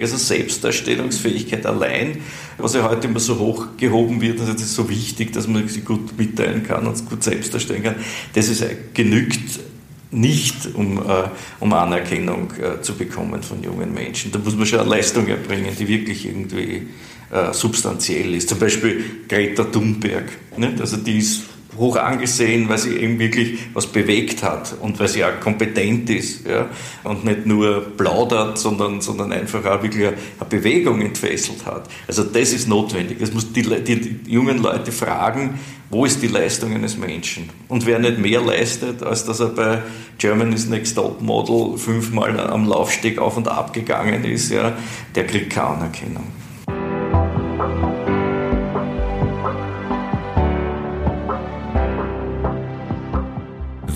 Also Selbstdarstellungsfähigkeit allein, was ja heute immer so hoch gehoben wird, also das ist so wichtig, dass man sie gut mitteilen kann und gut selbst darstellen kann, das ist, genügt nicht, um, äh, um Anerkennung äh, zu bekommen von jungen Menschen. Da muss man schon eine Leistung erbringen, die wirklich irgendwie äh, substanziell ist. Zum Beispiel Greta Thunberg. Nicht? Also die ist hoch angesehen, weil sie eben wirklich was bewegt hat und weil sie auch kompetent ist ja? und nicht nur plaudert, sondern, sondern einfach auch wirklich eine, Bewegung entfesselt hat. Also das ist notwendig. Das muss die, die, die jungen Leute fragen, wo ist die Leistung eines Menschen? Und wer nicht mehr leistet, als dass er bei Germany's Next Top Model fünfmal am Laufsteg auf und ab gegangen ist, ja, der kriegt keine Anerkennung.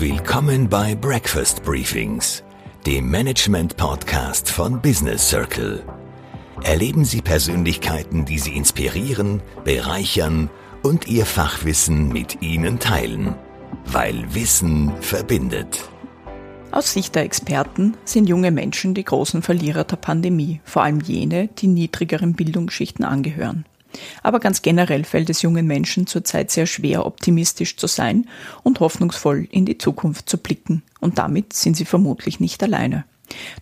Willkommen bei Breakfast Briefings, dem Management-Podcast von Business Circle. Erleben Sie Persönlichkeiten, die Sie inspirieren, bereichern und Ihr Fachwissen mit Ihnen teilen, weil Wissen verbindet. Aus Sicht der Experten sind junge Menschen die großen Verlierer der Pandemie, vor allem jene, die niedrigeren Bildungsschichten angehören. Aber ganz generell fällt es jungen Menschen zurzeit sehr schwer, optimistisch zu sein und hoffnungsvoll in die Zukunft zu blicken. Und damit sind sie vermutlich nicht alleine.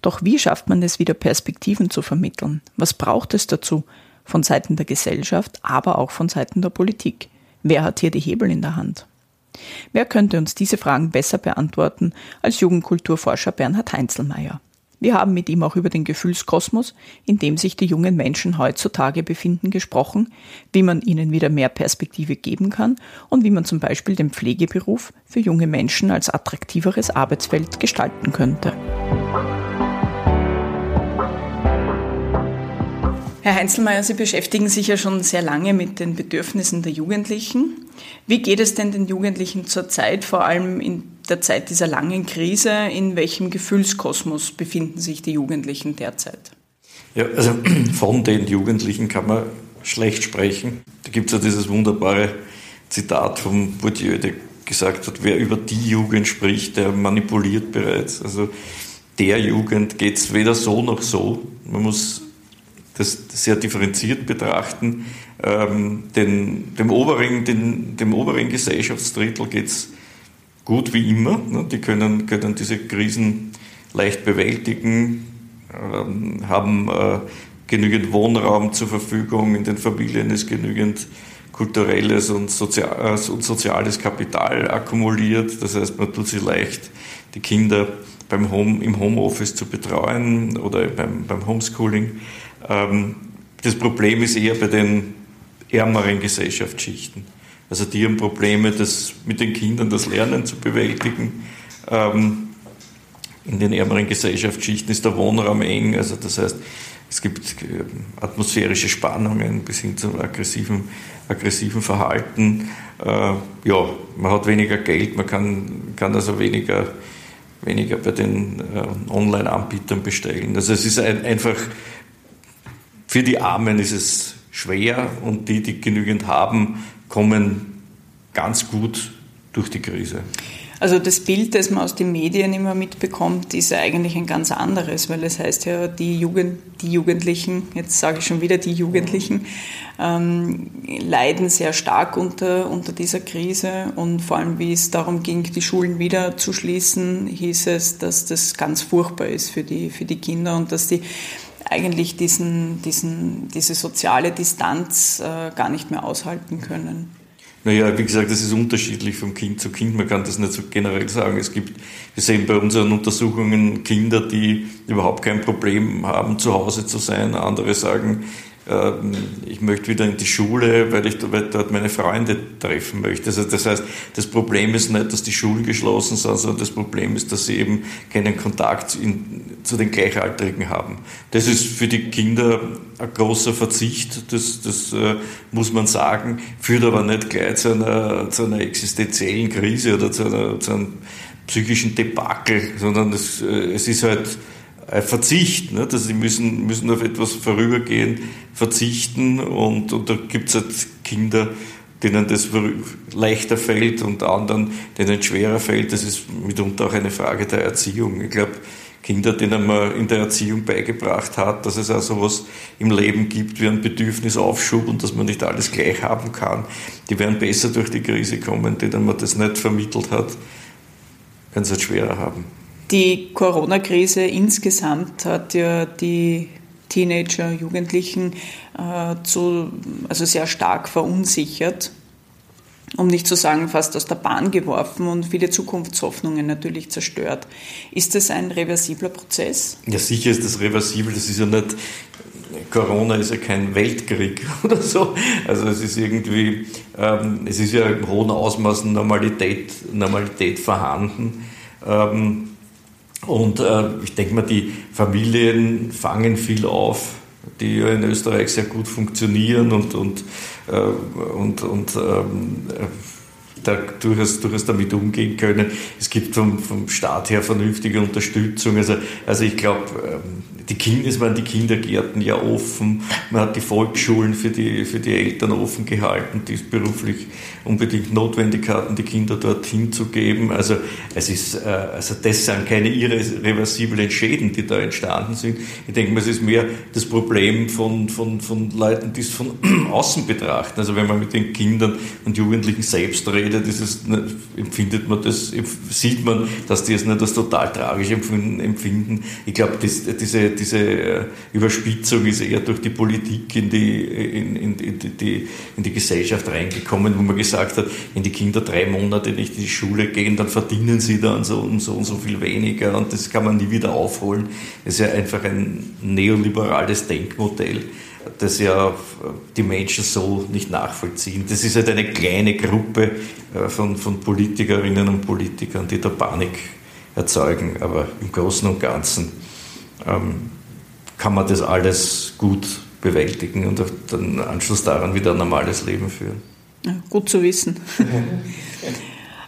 Doch wie schafft man es wieder Perspektiven zu vermitteln? Was braucht es dazu? Von Seiten der Gesellschaft, aber auch von Seiten der Politik. Wer hat hier die Hebel in der Hand? Wer könnte uns diese Fragen besser beantworten als Jugendkulturforscher Bernhard Heinzelmeier? Wir haben mit ihm auch über den Gefühlskosmos, in dem sich die jungen Menschen heutzutage befinden, gesprochen, wie man ihnen wieder mehr Perspektive geben kann und wie man zum Beispiel den Pflegeberuf für junge Menschen als attraktiveres Arbeitsfeld gestalten könnte. Herr Heinzelmeier, Sie beschäftigen sich ja schon sehr lange mit den Bedürfnissen der Jugendlichen. Wie geht es denn den Jugendlichen zurzeit, vor allem in der Zeit dieser langen Krise? In welchem Gefühlskosmos befinden sich die Jugendlichen derzeit? Ja, also von den Jugendlichen kann man schlecht sprechen. Da gibt es ja dieses wunderbare Zitat von Bourdieu, der gesagt hat, wer über die Jugend spricht, der manipuliert bereits. Also der Jugend geht es weder so noch so. Man muss das sehr differenziert betrachten. Ähm, den, dem, oberen, den, dem oberen Gesellschaftsdrittel geht es gut wie immer. Ne? Die können, können diese Krisen leicht bewältigen, ähm, haben äh, genügend Wohnraum zur Verfügung, in den Familien ist genügend kulturelles und, Sozial äh, und soziales Kapital akkumuliert. Das heißt, man tut sich leicht, die Kinder beim Home, im Homeoffice zu betreuen oder beim, beim Homeschooling. Ähm, das Problem ist eher bei den ärmeren Gesellschaftsschichten. Also die haben Probleme, das mit den Kindern das Lernen zu bewältigen. Ähm, in den ärmeren Gesellschaftsschichten ist der Wohnraum eng, also das heißt, es gibt äh, atmosphärische Spannungen bis hin zum aggressiven, aggressiven Verhalten. Äh, ja, man hat weniger Geld, man kann, kann also weniger, weniger bei den äh, Online-Anbietern bestellen. Also es ist ein, einfach für die Armen ist es schwer und die, die genügend haben, kommen ganz gut durch die Krise. Also das Bild, das man aus den Medien immer mitbekommt, ist eigentlich ein ganz anderes, weil es heißt ja, die, Jugend, die Jugendlichen, jetzt sage ich schon wieder die Jugendlichen, ähm, leiden sehr stark unter, unter dieser Krise und vor allem, wie es darum ging, die Schulen wieder zu schließen, hieß es, dass das ganz furchtbar ist für die, für die Kinder und dass die eigentlich diesen, diesen, diese soziale Distanz äh, gar nicht mehr aushalten können. Naja, wie gesagt, das ist unterschiedlich vom Kind zu Kind. Man kann das nicht so generell sagen. Es gibt, wir sehen bei unseren Untersuchungen Kinder, die überhaupt kein Problem haben, zu Hause zu sein. Andere sagen, ich möchte wieder in die Schule, weil ich dort meine Freunde treffen möchte. Also das heißt, das Problem ist nicht, dass die Schulen geschlossen sind, sondern das Problem ist, dass sie eben keinen Kontakt zu den Gleichaltrigen haben. Das ist für die Kinder ein großer Verzicht, das, das äh, muss man sagen, führt aber nicht gleich zu einer, zu einer existenziellen Krise oder zu, einer, zu einem psychischen Debakel, sondern es, äh, es ist halt Verzicht. Ne? Also sie müssen, müssen auf etwas vorübergehen, verzichten und, und da gibt es halt Kinder, denen das leichter fällt und anderen, denen es schwerer fällt. Das ist mitunter auch eine Frage der Erziehung. Ich glaube, Kinder, denen man in der Erziehung beigebracht hat, dass es auch sowas im Leben gibt wie ein Bedürfnisaufschub und dass man nicht alles gleich haben kann, die werden besser durch die Krise kommen, denen man das nicht vermittelt hat, werden es halt schwerer haben. Die Corona-Krise insgesamt hat ja die Teenager, Jugendlichen äh, zu, also sehr stark verunsichert um nicht zu sagen fast aus der Bahn geworfen und viele Zukunftshoffnungen natürlich zerstört. Ist das ein reversibler Prozess? Ja, sicher ist das reversibel. Das ist ja nicht, Corona ist ja kein Weltkrieg oder so. Also es ist irgendwie, ähm, es ist ja im hohen Ausmaß Normalität, Normalität vorhanden. Ähm, und äh, ich denke mal, die Familien fangen viel auf die ja in Österreich sehr gut funktionieren und, und, äh, und, und ähm, da durchaus, durchaus damit umgehen können. Es gibt vom, vom Staat her vernünftige Unterstützung. Also, also ich glaube, ähm, die Kinder, es waren die Kindergärten ja offen, man hat die Volksschulen für die, für die Eltern offen gehalten, die es beruflich unbedingt notwendig hatten, die Kinder dorthin zu geben. Also, es ist, äh, also das sind keine irreversiblen Schäden, die da entstanden sind. Ich denke mal, es ist mehr das Problem von, von, von Leuten, die es von außen betrachten. Also wenn man mit den Kindern und Jugendlichen selbst redet, ist es, empfindet man das, sieht man, dass die es nicht als total tragisch empfinden. Ich glaube, diese diese äh, Überspitzung ist eher durch die Politik in die, in, in, in, die, in die Gesellschaft reingekommen, wo man gesagt hat, wenn die Kinder drei Monate nicht in die Schule gehen, dann verdienen sie dann so und so und so viel weniger und das kann man nie wieder aufholen. Das ist ja einfach ein neoliberales Denkmodell das ja die Menschen so nicht nachvollziehen. Das ist halt eine kleine Gruppe äh, von, von Politikerinnen und Politikern, die da Panik erzeugen, aber im Großen und Ganzen ähm, kann man das alles gut bewältigen und dann Anschluss daran wieder ein normales Leben führen. Ja, gut zu wissen.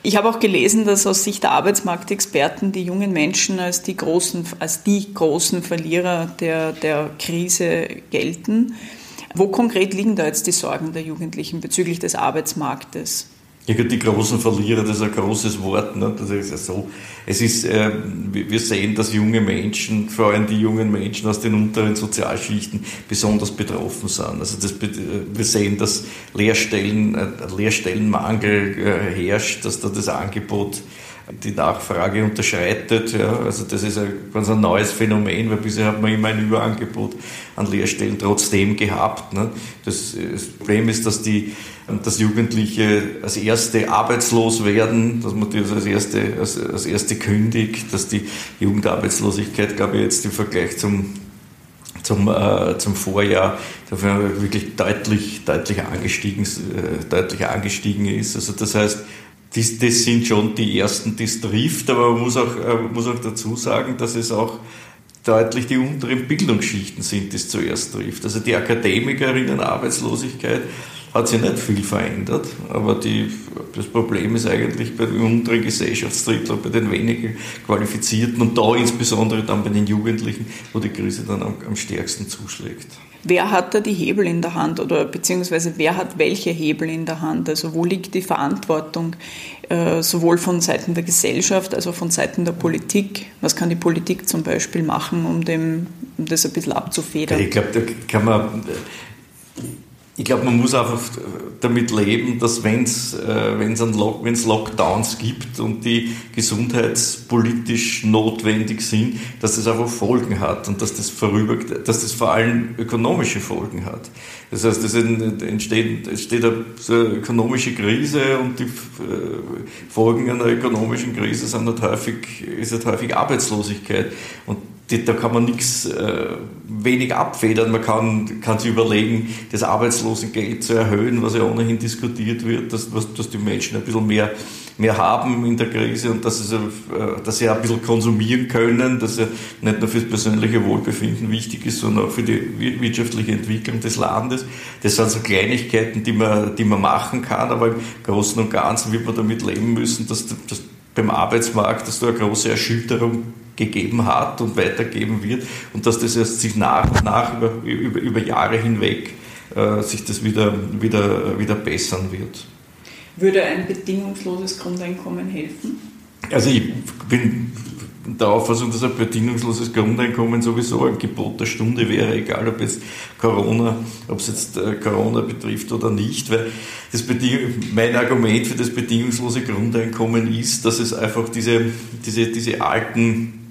Ich habe auch gelesen, dass aus Sicht der Arbeitsmarktexperten die jungen Menschen als die großen, als die großen Verlierer der, der Krise gelten. Wo konkret liegen da jetzt die Sorgen der Jugendlichen bezüglich des Arbeitsmarktes? Die großen Verlierer, das ist ein großes Wort. Ne? Das ist ja so. Es ist, äh, wir sehen, dass junge Menschen, vor allem die jungen Menschen aus den unteren Sozialschichten, besonders betroffen sind. Also das, äh, wir sehen, dass Lehrstellen, äh, Lehrstellenmangel äh, herrscht, dass da das Angebot die Nachfrage unterschreitet. Ja. Also das ist ein ganz ein neues Phänomen, weil bisher hat man immer ein Überangebot an Lehrstellen trotzdem gehabt. Ne. Das, das Problem ist, dass die dass Jugendliche als Erste arbeitslos werden, dass man das als Erste, als, als Erste kündigt, dass die Jugendarbeitslosigkeit, glaube ich, jetzt im Vergleich zum, zum, äh, zum Vorjahr wirklich deutlich, deutlich, angestiegen, äh, deutlich angestiegen ist. Also das heißt, das, das sind schon die ersten, die es trifft, aber man muss auch, äh, muss auch dazu sagen, dass es auch deutlich die unteren Bildungsschichten sind, die es zuerst trifft. Also die Akademikerinnen Arbeitslosigkeit hat sich nicht viel verändert, aber die, das Problem ist eigentlich bei den unteren Gesellschaftsdritteln, bei den weniger Qualifizierten und da insbesondere dann bei den Jugendlichen, wo die Krise dann am, am stärksten zuschlägt. Wer hat da die Hebel in der Hand oder beziehungsweise wer hat welche Hebel in der Hand? Also wo liegt die Verantwortung äh, sowohl von Seiten der Gesellschaft als auch von Seiten der Politik? Was kann die Politik zum Beispiel machen, um, dem, um das ein bisschen abzufedern? Ich glaube, da kann man ich glaube, man muss einfach damit leben, dass wenn es äh, Lock, Lockdowns gibt und die gesundheitspolitisch notwendig sind, dass das einfach Folgen hat und dass das, vorüber, dass das vor allem ökonomische Folgen hat. Das heißt, es entsteht, entsteht eine ökonomische Krise und die äh, Folgen einer ökonomischen Krise sind halt häufig, ist halt häufig Arbeitslosigkeit. Und da kann man nichts äh, wenig abfedern. Man kann, kann sich überlegen, das Arbeitslosengeld zu erhöhen, was ja ohnehin diskutiert wird, dass, was, dass die Menschen ein bisschen mehr, mehr haben in der Krise und dass, sie, äh, dass sie ein bisschen konsumieren können, dass sie nicht nur für das persönliche Wohlbefinden wichtig ist, sondern auch für die wirtschaftliche Entwicklung des Landes. Das sind so Kleinigkeiten, die man, die man machen kann, aber im Großen und Ganzen wird man damit leben müssen, dass, dass beim Arbeitsmarkt, dass da eine große Erschütterung gegeben hat und weitergeben wird und dass das erst sich nach und nach über, über, über Jahre hinweg äh, sich das wieder, wieder, wieder bessern wird. Würde ein bedingungsloses Grundeinkommen helfen? Also ich bin der Auffassung, dass ein bedingungsloses Grundeinkommen sowieso ein Gebot der Stunde wäre, egal ob jetzt Corona, ob es jetzt äh, Corona betrifft oder nicht, weil das mein Argument für das bedingungslose Grundeinkommen ist, dass es einfach diese, diese, diese alten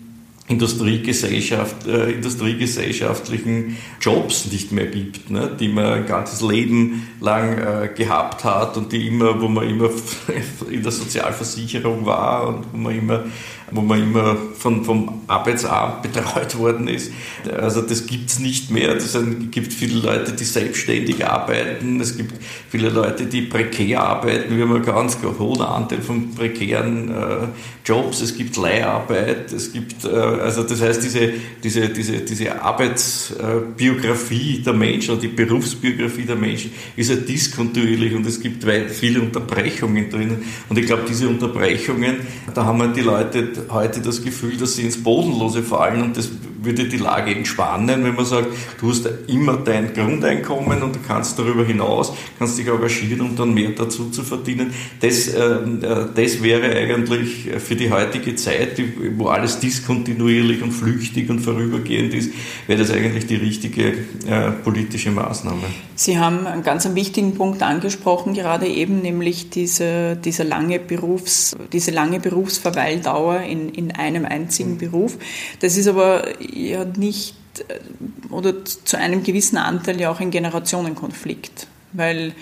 Industriegesellschaft, äh, industriegesellschaftlichen Jobs nicht mehr gibt, ne, die man ein ganzes Leben lang äh, gehabt hat und die immer, wo man immer in der Sozialversicherung war und wo man immer wo man immer von, vom Arbeitsamt betreut worden ist. Also das gibt es nicht mehr. Es gibt viele Leute, die selbstständig arbeiten. Es gibt viele Leute, die prekär arbeiten. Wir haben einen ganz hohen Anteil von prekären äh, Jobs. Es gibt Leiharbeit. Es gibt, äh, also das heißt, diese, diese, diese, diese Arbeitsbiografie der Menschen die Berufsbiografie der Menschen ist ja diskontinuierlich und es gibt viele Unterbrechungen drinnen. Und ich glaube, diese Unterbrechungen, da haben wir die Leute heute das Gefühl, dass sie ins Bodenlose fallen und das würde die Lage entspannen, wenn man sagt, du hast immer dein Grundeinkommen und du kannst darüber hinaus, kannst dich engagieren, um dann mehr dazu zu verdienen. Das, äh, äh das wäre eigentlich für die heutige Zeit, wo alles diskontinuierlich und flüchtig und vorübergehend ist, wäre das eigentlich die richtige äh, politische Maßnahme. Sie haben einen ganz wichtigen Punkt angesprochen, gerade eben, nämlich diese, diese, lange, Berufs-, diese lange Berufsverweildauer in, in einem einzigen Beruf. Das ist aber ja nicht äh, oder zu einem gewissen Anteil ja auch ein Generationenkonflikt, weil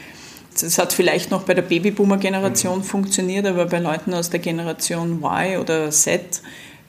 das hat vielleicht noch bei der Babyboomer-Generation mhm. funktioniert, aber bei Leuten aus der Generation Y oder Z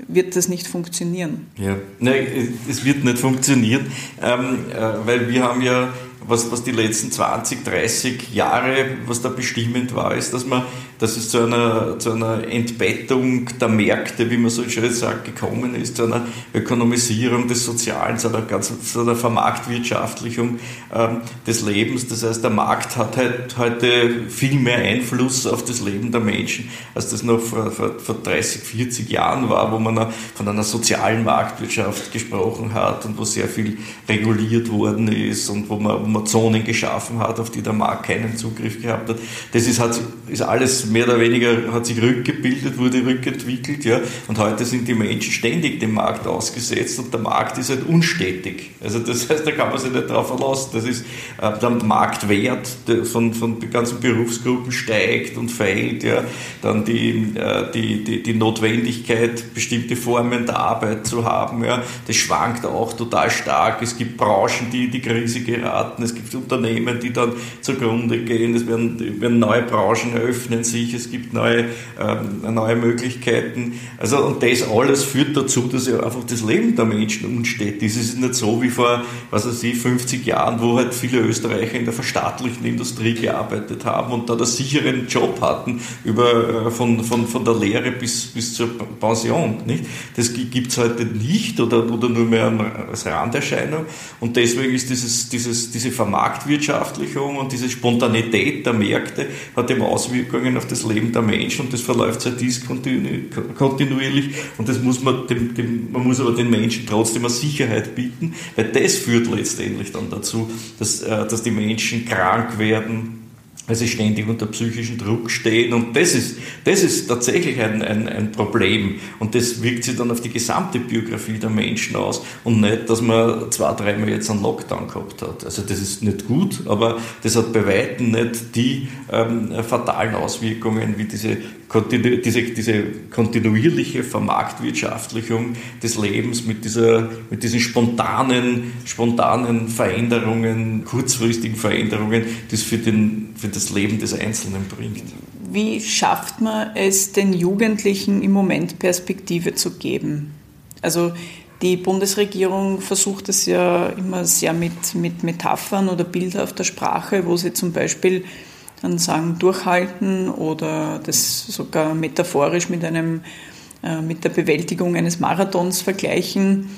wird das nicht funktionieren. Ja, nein, es wird nicht funktionieren, ähm, äh, weil wir haben ja was, was die letzten 20, 30 Jahre, was da bestimmend war, ist, dass man dass es zu einer, zu einer Entbettung der Märkte, wie man so schön sagt, gekommen ist, zu einer Ökonomisierung des Sozialen, zu einer, ganz, zu einer Vermarktwirtschaftlichung ähm, des Lebens. Das heißt, der Markt hat halt heute viel mehr Einfluss auf das Leben der Menschen, als das noch vor, vor, vor 30, 40 Jahren war, wo man von einer sozialen Marktwirtschaft gesprochen hat und wo sehr viel reguliert worden ist und wo man Zonen geschaffen hat, auf die der Markt keinen Zugriff gehabt hat. Das ist, hat, ist alles mehr oder weniger hat sich rückgebildet, wurde rückentwickelt, ja. Und heute sind die Menschen ständig dem Markt ausgesetzt und der Markt ist halt unstetig. Also das heißt, da kann man sich nicht darauf verlassen. Das ist, äh, der Marktwert von, von ganzen Berufsgruppen steigt und fällt, ja. Dann die, äh, die, die, die Notwendigkeit, bestimmte Formen der Arbeit zu haben, ja. Das schwankt auch total stark. Es gibt Branchen, die in die Krise geraten. Es gibt Unternehmen, die dann zugrunde gehen. Es werden, werden neue Branchen eröffnen sich es gibt neue, ähm, neue Möglichkeiten. Also, und das alles führt dazu, dass ja einfach das Leben der Menschen unstetig ist. Es ist nicht so wie vor, was weiß ich, 50 Jahren, wo halt viele Österreicher in der verstaatlichten Industrie gearbeitet haben und da einen sicheren Job hatten, über, äh, von, von, von der Lehre bis, bis zur Pension. Nicht? Das gibt es heute nicht oder, oder nur mehr als Randerscheinung. Und deswegen ist dieses, dieses, diese Vermarktwirtschaftlichung und diese Spontanität der Märkte hat eben Auswirkungen auf das Leben der Menschen und das verläuft sehr diskontinuierlich und das muss man, dem, dem, man muss aber den Menschen trotzdem eine Sicherheit bieten, weil das führt letztendlich dann dazu, dass, äh, dass die Menschen krank werden, weil sie ständig unter psychischen Druck stehen. Und das ist, das ist tatsächlich ein, ein, ein Problem. Und das wirkt sich dann auf die gesamte Biografie der Menschen aus. Und nicht, dass man zwei, dreimal jetzt einen Lockdown gehabt hat. Also das ist nicht gut, aber das hat bei Weitem nicht die ähm, fatalen Auswirkungen wie diese diese, diese kontinuierliche Vermarktwirtschaftlichung des Lebens mit, dieser, mit diesen spontanen, spontanen Veränderungen, kurzfristigen Veränderungen, die es für, den, für das Leben des Einzelnen bringt. Wie schafft man es, den Jugendlichen im Moment Perspektive zu geben? Also die Bundesregierung versucht es ja immer sehr mit, mit Metaphern oder bildhafter Sprache, wo sie zum Beispiel dann sagen, durchhalten oder das sogar metaphorisch mit, einem, äh, mit der Bewältigung eines Marathons vergleichen.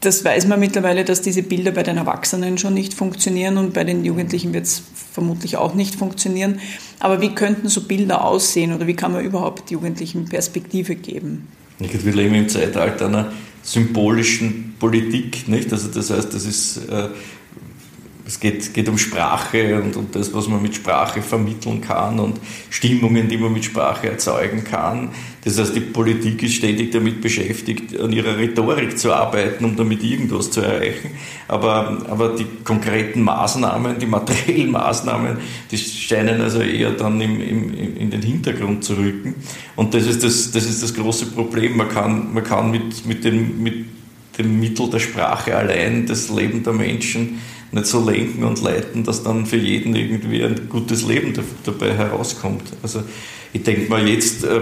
Das weiß man mittlerweile, dass diese Bilder bei den Erwachsenen schon nicht funktionieren und bei den Jugendlichen wird es vermutlich auch nicht funktionieren. Aber wie könnten so Bilder aussehen oder wie kann man überhaupt Jugendlichen Perspektive geben? Wir leben im Zeitalter einer symbolischen Politik, nicht? Also das heißt, das ist äh, Es geht, geht um Sprache und, und das, was man mit Sprache vermitteln kann und Stimmungen, die man mit Sprache erzeugen kann. Das heißt, die Politik ist ständig damit beschäftigt, an ihrer Rhetorik zu arbeiten, um damit irgendwas zu erreichen. Aber, aber die konkreten Maßnahmen, die materiellen Maßnahmen, die scheinen also eher dann im, im, in den Hintergrund zu rücken. Und das ist das, das, ist das große Problem. Man kann, man kann mit, mit, dem, mit dem Mittel der Sprache allein das Leben der Menschen nicht so lenken und leiten, dass dann für jeden irgendwie ein gutes Leben dabei herauskommt. Also ich denke mal jetzt, äh,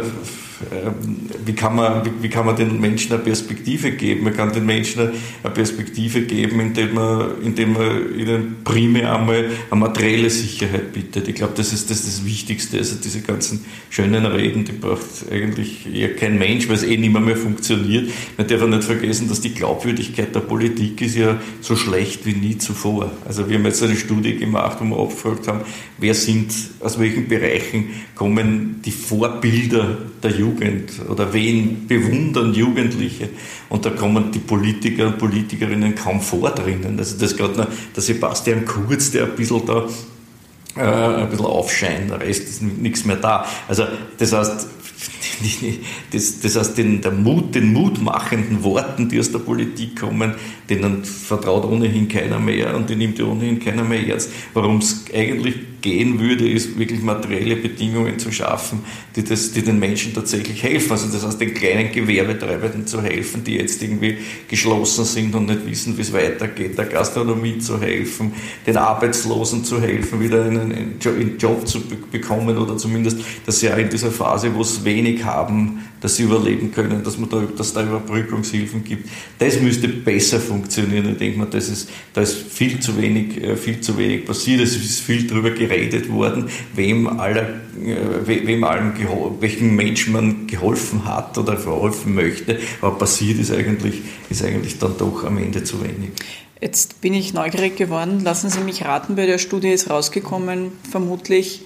ähm, wie kann, man, wie, wie, kann man den Menschen eine Perspektive geben? Man kann den Menschen eine Perspektive geben, indem man, indem man ihnen primär einmal eine materielle Sicherheit bietet. Ich glaube, das ist das, das Wichtigste. Also diese ganzen schönen Reden, die braucht eigentlich eher kein Mensch, weil es eh nicht mehr, mehr funktioniert. Man darf auch nicht vergessen, dass die Glaubwürdigkeit der Politik ist ja so schlecht wie nie zuvor. Also wir haben jetzt eine Studie gemacht, wo wir abgefragt haben, wer sind, aus welchen Bereichen kommen die Vorbilder der Jugend oder wen bewundern Jugendliche? Und da kommen die Politiker und Politikerinnen kaum vor drinnen. Also das gerade der Sebastian Kurz, der ein bisschen da äh, ein bisschen aufscheint, der Rest ist nichts mehr da. Also das heißt, das, das heißt, den, der Mut, den mutmachenden Worten, die aus der Politik kommen, denen vertraut ohnehin keiner mehr und die nimmt ja ohnehin keiner mehr ernst. Warum es eigentlich gehen würde, ist wirklich materielle Bedingungen zu schaffen, die, das, die den Menschen tatsächlich helfen. Also das heißt, den kleinen Gewerbetreibenden zu helfen, die jetzt irgendwie geschlossen sind und nicht wissen, wie es weitergeht, der Gastronomie zu helfen, den Arbeitslosen zu helfen, wieder einen, Job zu bekommen oder zumindest, dass sie auch in dieser Phase, wo es wenig haben, dass sie überleben können, dass, man da, dass da Überbrückungshilfen gibt. Das müsste besser funktionieren. Ich denke mal, das ist, da ist viel zu wenig, äh, viel zu wenig passiert. Es ist viel darüber geredet worden, wem, aller, äh, wem allem, welchen Menschen man geholfen hat oder verholfen möchte. Aber passiert ist eigentlich, ist eigentlich dann doch am Ende zu wenig. Jetzt bin ich neugierig geworden. Lassen Sie mich raten, bei der Studie ist rausgekommen, vermutlich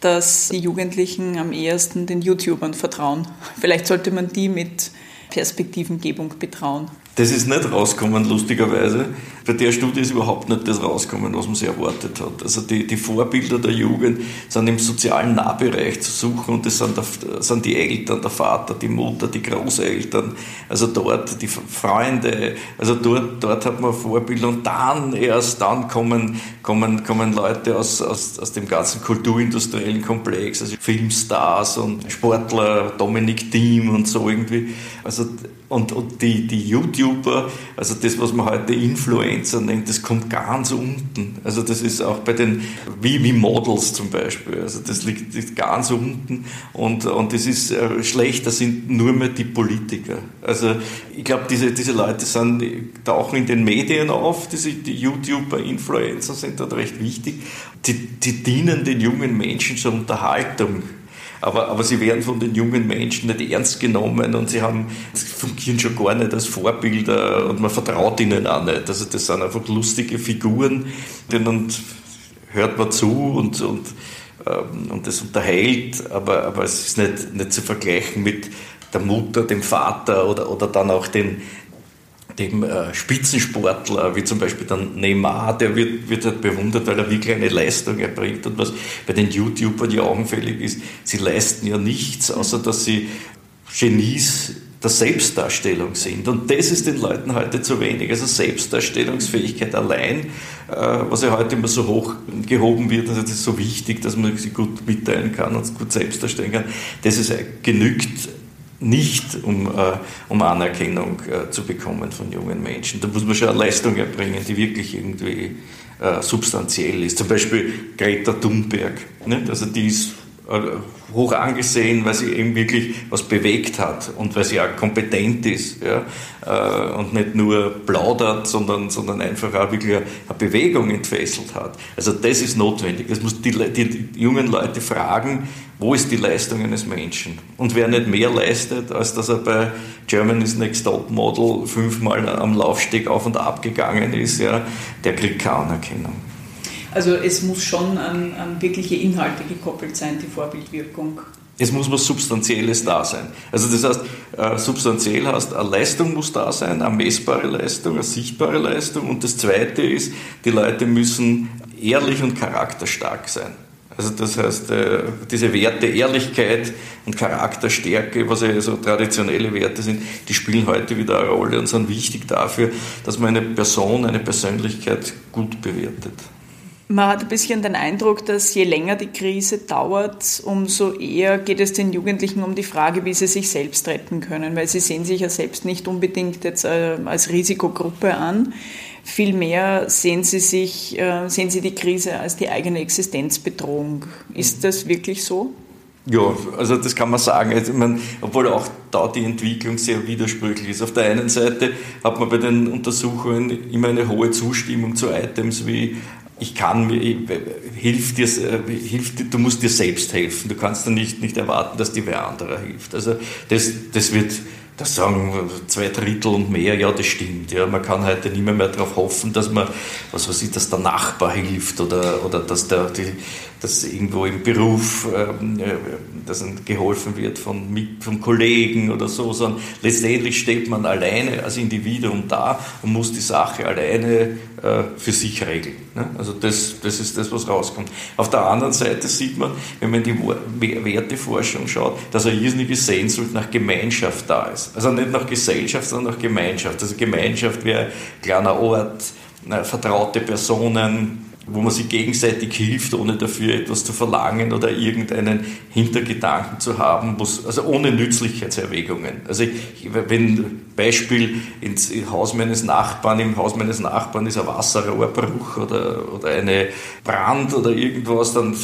dass die Jugendlichen am ehesten den YouTubern vertrauen. Vielleicht sollte man die mit Perspektivengebung betrauen. Das ist nicht rausgekommen, lustigerweise. Bei der Studie ist überhaupt nicht das rausgekommen, was man sich erwartet hat. Also die, die Vorbilder der Jugend sind im sozialen Nahbereich zu suchen und das sind, der, sind die Eltern, der Vater, die Mutter, die Großeltern, also dort die Freunde, also dort, dort hat man Vorbilder und dann erst dann kommen, kommen, kommen Leute aus, aus, aus dem ganzen kulturindustriellen Komplex, also Filmstars und Sportler, Dominik Thiem und so irgendwie. Also und, und die, die YouTuber, also das, was man heute Influencer nennt, das kommt ganz unten. Also das ist auch bei den, wie, wie Models zum Beispiel, also das liegt, liegt ganz unten und, und das ist äh, schlecht, das sind nur mehr die Politiker. Also ich glaube, diese, diese Leute sind, tauchen in den Medien auf, diese, die YouTuber, Influencer sind dort recht wichtig. Die, die dienen den jungen Menschen zur Unterhaltung aber, aber sie werden von den jungen Menschen nicht ernst genommen und sie haben, fungieren schon gar nicht als Vorbilder und man vertraut ihnen auch nicht. Also das sind einfach lustige Figuren, denen hört man zu und, und, ähm, und das unterhält, aber, aber es ist nicht, nicht zu vergleichen mit der Mutter, dem Vater oder, oder dann auch den, dem äh, Spitzensportler, wie zum Beispiel dann Neymar, der wird, wird halt bewundert, weil er wirklich eine Leistung erbringt. Und was bei den YouTubern ja augenfällig ist, sie leisten ja nichts, außer dass sie Genies der Selbstdarstellung sind. Und das ist den Leuten heute zu wenig. Also Selbstdarstellungsfähigkeit allein, äh, was ja heute immer so hoch gehoben wird, also das ist so wichtig, dass man sich gut mitteilen kann und gut selbst darstellen kann, das ist, genügt nicht, um, äh, um Anerkennung äh, zu bekommen von jungen Menschen. Da muss man schon eine Leistung erbringen, die wirklich irgendwie äh, substanziell ist. Zum Beispiel Greta Thunberg. Nicht? Also die ist hoch angesehen, weil sie eben wirklich was bewegt hat und weil sie auch kompetent ist ja, äh, und nicht nur plaudert, sondern, sondern einfach auch wirklich eine Bewegung entfesselt hat. Also das ist notwendig. Das muss die, die jungen Leute fragen, wo ist die Leistung eines Menschen? Und wer nicht mehr leistet, als dass er bei Germany's Next Top Model fünfmal am Laufsteg auf und ab gegangen ist, ja, der kriegt keine Anerkennung. Also es muss schon an, an wirkliche Inhalte gekoppelt sein, die Vorbildwirkung. es muss was Substanzielles da sein. Also das heißt, äh, substanziell heißt, eine Leistung muss da sein, eine messbare Leistung, eine sichtbare Leistung. Und das Zweite ist, die Leute müssen ehrlich und charakterstark sein. Also das heißt, äh, diese Werte Ehrlichkeit und Charakterstärke, was ja so traditionelle Werte sind, die spielen heute wieder eine Rolle und sind wichtig dafür, dass man eine Person, eine Persönlichkeit gut bewertet. Man hat ein bisschen den Eindruck, dass je länger die Krise dauert, umso eher geht es den Jugendlichen um die Frage, wie sie sich selbst retten können, weil sie sehen sich ja selbst nicht unbedingt jetzt äh, als Risikogruppe an. Vielmehr sehen sie sich, äh, sehen sie die Krise als die eigene Existenzbedrohung. Ist das wirklich so? Ja, also das kann man sagen. Also, meine, obwohl auch da die Entwicklung sehr widersprüchlich ist. Auf der einen Seite hat man bei den Untersuchungen immer eine hohe Zustimmung zu Items wie ich kann mir, hilft dir, äh, hilft, du musst dir selbst helfen. Du kannst dann nicht, nicht erwarten, dass dir wer anderer hilft. Also das, das wird, das sagen zwei Drittel und mehr, ja, das stimmt. Ja, man kann heute nicht mehr, mehr darauf hoffen, dass man, was weiß ich, dass der Nachbar hilft oder, oder dass der, die, dass irgendwo im Beruf ähm, äh, dass geholfen wird von, von Kollegen oder so, sondern letztendlich steht man alleine als Individuum da und muss die Sache alleine äh, für sich regeln. Ne? Also das, das ist das, was rauskommt. Auf der anderen Seite sieht man, wenn man die Werteforschung schaut, dass eine irrsinnige Sehnsucht nach Gemeinschaft da ist. Also nicht nach Gesellschaft, sondern nach Gemeinschaft. Also Gemeinschaft wäre ein kleiner Ort, vertraute Personen, wo man sich gegenseitig hilft, ohne dafür etwas zu verlangen oder irgendeinen Hintergedanken zu haben, also ohne Nützlichkeitserwägungen. Also ich, wenn Beispiel ins Haus meines Nachbarn, im Haus meines Nachbarn ist ein Wasserrohrbruch oder, oder eine Brand oder irgendwas, dann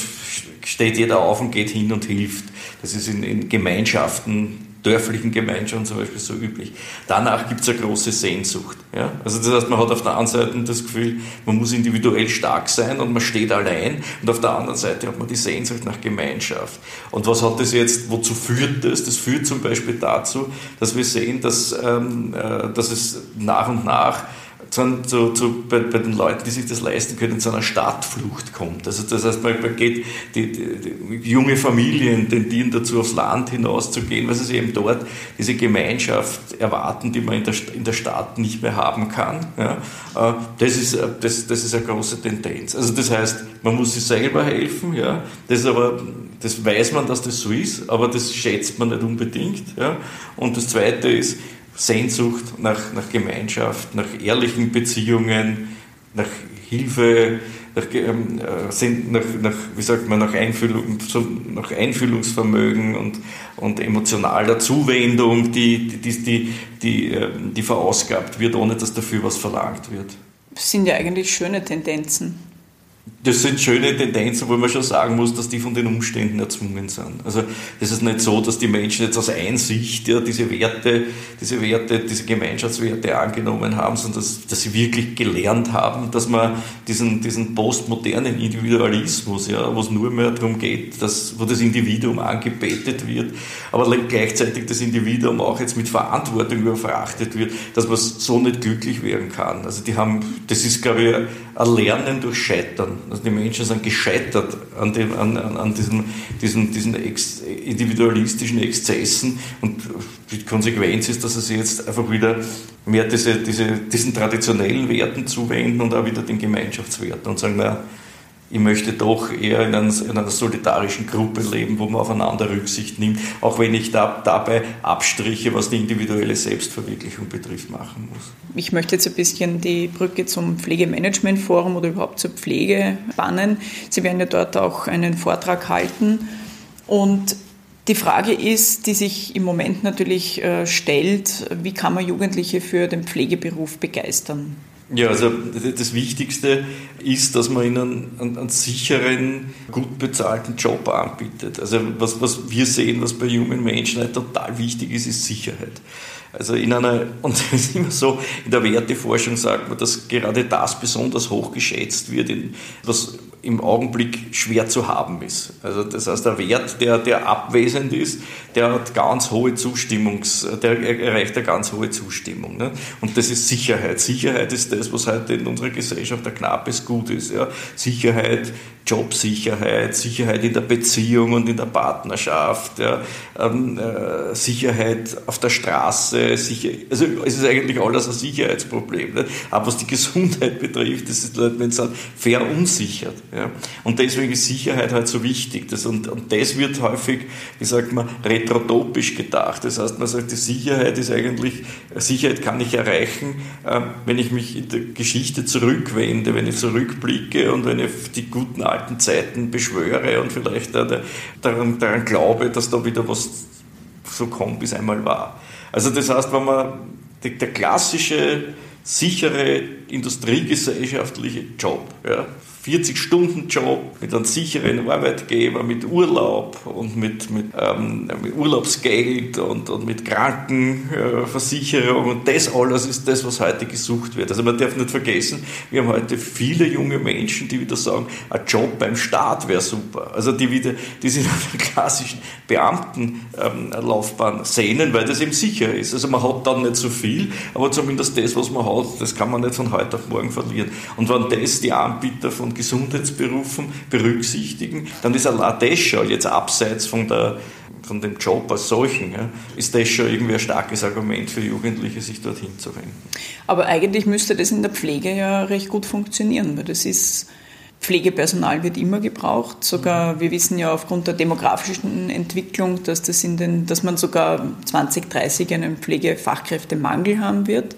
steht jeder auf und geht hin und hilft. Das ist in, in Gemeinschaften dörflichen Gemeinschaften zum Beispiel so üblich. Danach gibt es eine große Sehnsucht. Ja? Also das heißt, man hat auf der einen Seite das Gefühl, man muss individuell stark sein und man steht allein und auf der anderen Seite hat man die Sehnsucht nach Gemeinschaft. Und was hat das jetzt, wozu führt das? Das führt zum Beispiel dazu, dass wir sehen, dass, ähm, äh, dass es nach und nach zu, zu, zu, bei, bei, den Leuten, die sich das leisten können, zu einer Stadtflucht kommt. Also das heißt, man, man geht, die, die, die, junge Familien tendieren dazu, aufs Land hinaus zu gehen, weil sie eben dort diese Gemeinschaft erwarten, die man in der, in der Stadt nicht mehr haben kann. Ja, äh, das, ist, äh, das, das ist eine große Tendenz. Also das heißt, man muss sich selber helfen, ja, das ist aber, das weiß man, dass das so ist, aber das schätzt man nicht unbedingt. Ja. Und das Zweite ist, Sehnsucht nach, nach Gemeinschaft, nach ehrlichen Beziehungen, nach Hilfe, nach, ähm, äh, nach, nach, wie sagt man, nach, Einfühlung, nach Einfühlungsvermögen und, und emotionaler Zuwendung, die, die, die, die, ähm, die verausgabt wird, ohne dass dafür was verlangt wird. Das sind ja eigentlich schöne Tendenzen das sind schöne Tendenzen, wo man schon sagen muss, dass die von den Umständen erzwungen sind. Also es ist nicht so, dass die Menschen jetzt aus Einsicht ja, diese Werte, diese Werte, diese Gemeinschaftswerte angenommen haben, sondern dass, dass sie wirklich gelernt haben, dass man diesen, diesen postmodernen Individualismus, ja, wo es nur mehr darum geht, dass, wo das Individuum angebetet wird, aber gleichzeitig das Individuum auch jetzt mit Verantwortung überfrachtet wird, dass man so nicht glücklich werden kann. Also die haben, das ist, glaube ich, ein Lernen durch Scheitern. Also die Menschen sind gescheitert an, dem, an, an diesen, diesen, diesen ex, individualistischen Exzessen. Und die Konsequenz ist, dass sie jetzt einfach wieder mehr diese, diese, diesen traditionellen Werten zuwenden und auch wieder den Gemeinschaftswerten und sagen, naja, ich möchte doch eher in, einer solidarischen Gruppe leben, wo man aufeinander Rücksicht nimmt, auch wenn ich da, dabei Abstriche, was die individuelle Selbstverwirklichung betrifft, machen muss. Ich möchte jetzt ein bisschen die Brücke zum Pflegemanagement-Forum oder überhaupt zur Pflege bannen. Sie werden ja dort auch einen Vortrag halten und die Frage ist, die sich im Moment natürlich äh, stellt, wie kann man Jugendliche für den Pflegeberuf begeistern? Ja, also das Wichtigste ist, dass man ihnen einen, einen, sicheren, gut bezahlten Job anbietet. Also was, was wir sehen, was bei jungen Menschen halt total wichtig ist, ist Sicherheit. Also in einer, und es ist immer so, in der Werteforschung sagt man, dass gerade das besonders hoch geschätzt wird, was im Augenblick schwer zu haben ist. Also das heißt, der Wert, der, der abwesend ist, der hat ganz hohe Zustimmungs, der erreicht eine ganz hohe Zustimmung. Ne? Und das ist Sicherheit. Sicherheit ist das, was heute in unserer Gesellschaft ein knappes Gut ist. Ja? Sicherheit Jobsicherheit, Sicherheit in der Beziehung und in der Partnerschaft, ja, ähm, äh, Sicherheit auf der Straße, sicher, also es ist eigentlich alles ein Sicherheitsproblem. Nicht? Aber was die Gesundheit betrifft, das ist wenn es verunsichert. Ja. Und deswegen ist Sicherheit halt so wichtig. Das, und, und das wird häufig, wie sagt man, retrotopisch gedacht. Das heißt, man sagt, die Sicherheit ist eigentlich, Sicherheit kann ich erreichen, äh, wenn ich mich in der Geschichte zurückwende, wenn ich zurückblicke und wenn ich die guten alten Zeiten beschwöre und vielleicht daran, daran glaube, dass da wieder was so kommt, wie es einmal war. Also das heißt, wenn man der klassische, sichere, industriegesellschaftliche Job, ja, 40-Stunden-Job mit einem sicheren Arbeitgeber, mit Urlaub und mit, mit, ähm, mit Urlaubsgeld und, und mit Krankenversicherung und das alles ist das, was heute gesucht wird. Also man darf nicht vergessen, wir haben heute viele junge Menschen, die wieder sagen, ein Job beim Staat wäre super. Also die wieder, die sich nach der klassischen Beamtenlaufbahn ähm, sehnen, weil das eben sicher ist. Also man hat dann nicht so viel, aber zumindest das, was man hat, das kann man nicht von heute auf morgen verlieren. Und wenn das die Anbieter von Gesundheitsberufen berücksichtigen, dann ist allein das schon, jetzt abseits von, der, von dem Job als solchen, ja, ist das schon irgendwie ein starkes Argument für Jugendliche, sich dorthin zu wenden. Aber eigentlich müsste das in der Pflege ja recht gut funktionieren, weil das ist... Pflegepersonal wird immer gebraucht. Sogar, wir wissen ja aufgrund der demografischen Entwicklung, dass, das in den, dass man sogar 2030 einen Pflegefachkräftemangel haben wird.